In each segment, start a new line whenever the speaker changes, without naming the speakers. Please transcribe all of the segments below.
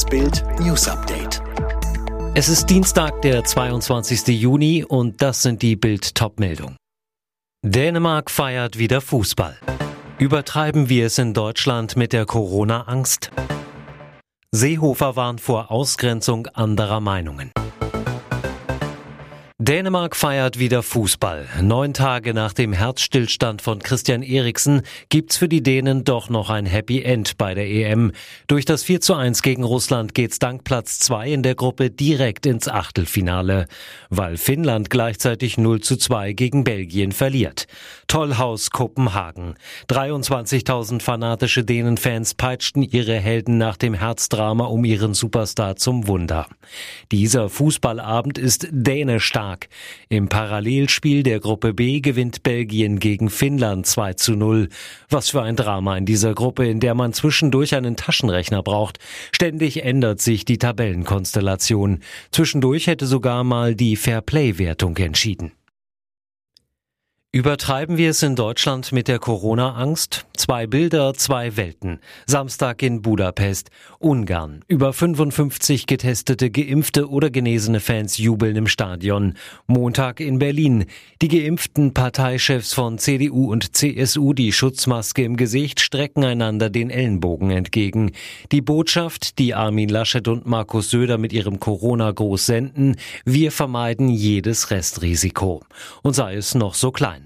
Das Bild News Update.
Es ist Dienstag, der 22. Juni und das sind die Bild Topmeldungen. Dänemark feiert wieder Fußball. Übertreiben wir es in Deutschland mit der Corona-Angst? Seehofer warnt vor Ausgrenzung anderer Meinungen. Dänemark feiert wieder Fußball. Neun Tage nach dem Herzstillstand von Christian Eriksen gibt's für die Dänen doch noch ein Happy End bei der EM. Durch das 4 zu 1 gegen Russland geht's dank Platz 2 in der Gruppe direkt ins Achtelfinale, weil Finnland gleichzeitig 0 zu 2 gegen Belgien verliert. Tollhaus Kopenhagen. 23.000 fanatische Dänenfans peitschten ihre Helden nach dem Herzdrama um ihren Superstar zum Wunder. Dieser Fußballabend ist dänestark Dänemark. Im Parallelspiel der Gruppe B gewinnt Belgien gegen Finnland 2 zu 0. Was für ein Drama in dieser Gruppe, in der man zwischendurch einen Taschenrechner braucht. Ständig ändert sich die Tabellenkonstellation. Zwischendurch hätte sogar mal die Fairplay-Wertung entschieden. Übertreiben wir es in Deutschland mit der Corona-Angst? Zwei Bilder, zwei Welten. Samstag in Budapest. Ungarn. Über 55 getestete, geimpfte oder genesene Fans jubeln im Stadion. Montag in Berlin. Die geimpften Parteichefs von CDU und CSU, die Schutzmaske im Gesicht, strecken einander den Ellenbogen entgegen. Die Botschaft, die Armin Laschet und Markus Söder mit ihrem Corona-Gruß senden, wir vermeiden jedes Restrisiko. Und sei es noch so klein.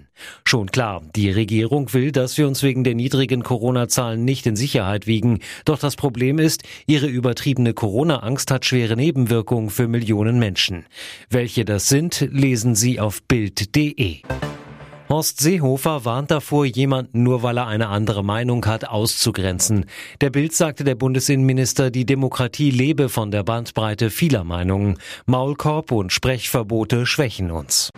Schon klar, die Regierung will, dass wir uns wegen der niedrigen Corona-Zahlen nicht in Sicherheit wiegen. Doch das Problem ist, ihre übertriebene Corona-Angst hat schwere Nebenwirkungen für Millionen Menschen. Welche das sind, lesen Sie auf Bild.de. Horst Seehofer warnt davor, jemanden nur weil er eine andere Meinung hat, auszugrenzen. Der Bild sagte der Bundesinnenminister, die Demokratie lebe von der Bandbreite vieler Meinungen. Maulkorb und Sprechverbote schwächen uns.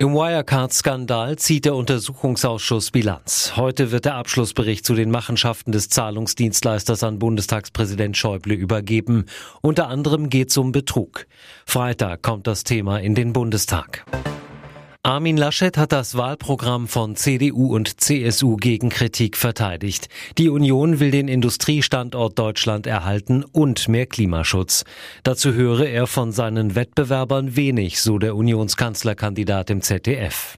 Im Wirecard-Skandal zieht der Untersuchungsausschuss Bilanz. Heute wird der Abschlussbericht zu den Machenschaften des Zahlungsdienstleisters an Bundestagspräsident Schäuble übergeben. Unter anderem geht es um Betrug. Freitag kommt das Thema in den Bundestag. Armin Laschet hat das Wahlprogramm von CDU und CSU gegen Kritik verteidigt. Die Union will den Industriestandort Deutschland erhalten und mehr Klimaschutz. Dazu höre er von seinen Wettbewerbern wenig, so der Unionskanzlerkandidat im ZDF.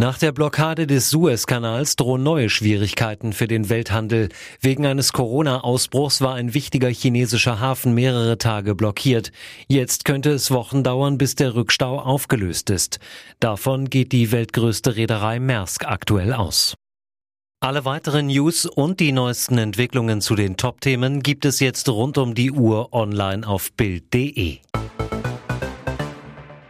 Nach der Blockade des Suezkanals drohen neue Schwierigkeiten für den Welthandel. Wegen eines Corona-Ausbruchs war ein wichtiger chinesischer Hafen mehrere Tage blockiert. Jetzt könnte es Wochen dauern, bis der Rückstau aufgelöst ist. Davon geht die weltgrößte Reederei Maersk aktuell aus. Alle weiteren News und die neuesten Entwicklungen zu den Top-Themen gibt es jetzt rund um die Uhr online auf Bild.de.